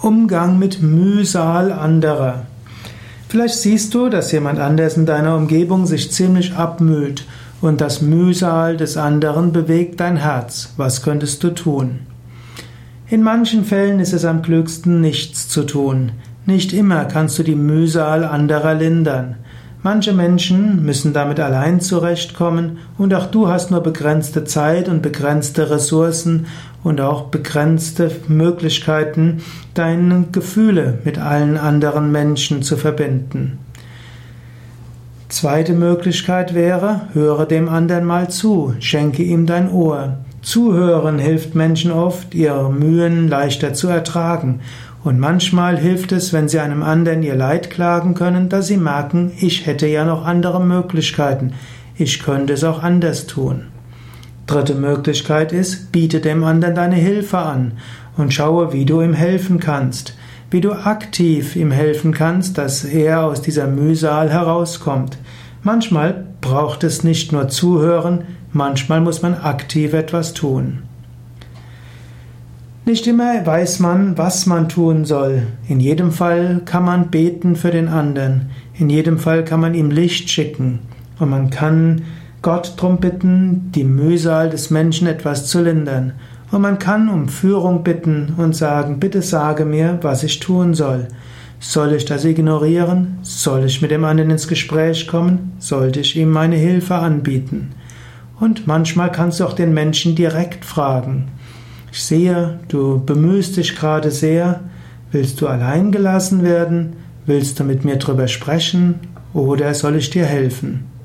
Umgang mit Mühsal anderer. Vielleicht siehst du, dass jemand anders in deiner Umgebung sich ziemlich abmüht und das Mühsal des anderen bewegt dein Herz. Was könntest du tun? In manchen Fällen ist es am klügsten, nichts zu tun. Nicht immer kannst du die Mühsal anderer lindern. Manche Menschen müssen damit allein zurechtkommen und auch du hast nur begrenzte Zeit und begrenzte Ressourcen und auch begrenzte Möglichkeiten, deine Gefühle mit allen anderen Menschen zu verbinden. Zweite Möglichkeit wäre, höre dem anderen mal zu, schenke ihm dein Ohr. Zuhören hilft Menschen oft, ihre Mühen leichter zu ertragen und manchmal hilft es, wenn Sie einem anderen Ihr Leid klagen können, dass Sie merken, ich hätte ja noch andere Möglichkeiten. Ich könnte es auch anders tun. Dritte Möglichkeit ist, biete dem anderen deine Hilfe an und schaue, wie du ihm helfen kannst, wie du aktiv ihm helfen kannst, dass er aus dieser Mühsal herauskommt. Manchmal braucht es nicht nur zuhören, manchmal muss man aktiv etwas tun. Nicht immer weiß man, was man tun soll. In jedem Fall kann man beten für den anderen. In jedem Fall kann man ihm Licht schicken. Und man kann Gott darum bitten, die Mühsal des Menschen etwas zu lindern. Und man kann um Führung bitten und sagen, bitte sage mir, was ich tun soll. Soll ich das ignorieren? Soll ich mit dem anderen ins Gespräch kommen? Sollte ich ihm meine Hilfe anbieten? Und manchmal kannst du auch den Menschen direkt fragen. Ich sehe, du bemühst dich gerade sehr. Willst du allein gelassen werden? Willst du mit mir drüber sprechen? Oder soll ich dir helfen?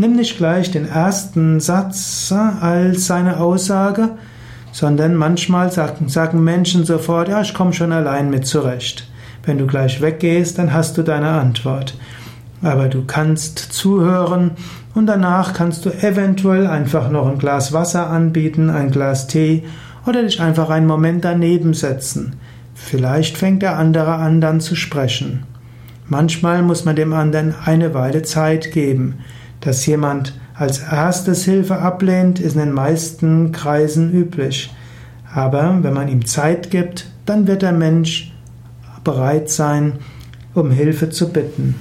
Nimm nicht gleich den ersten Satz als seine Aussage, sondern manchmal sagen, sagen Menschen sofort, ja, ich komme schon allein mit zurecht. Wenn du gleich weggehst, dann hast du deine Antwort. Aber du kannst zuhören und danach kannst du eventuell einfach noch ein Glas Wasser anbieten, ein Glas Tee oder dich einfach einen Moment daneben setzen. Vielleicht fängt der andere an dann zu sprechen. Manchmal muss man dem anderen eine Weile Zeit geben. Dass jemand als erstes Hilfe ablehnt, ist in den meisten Kreisen üblich. Aber wenn man ihm Zeit gibt, dann wird der Mensch bereit sein, um Hilfe zu bitten.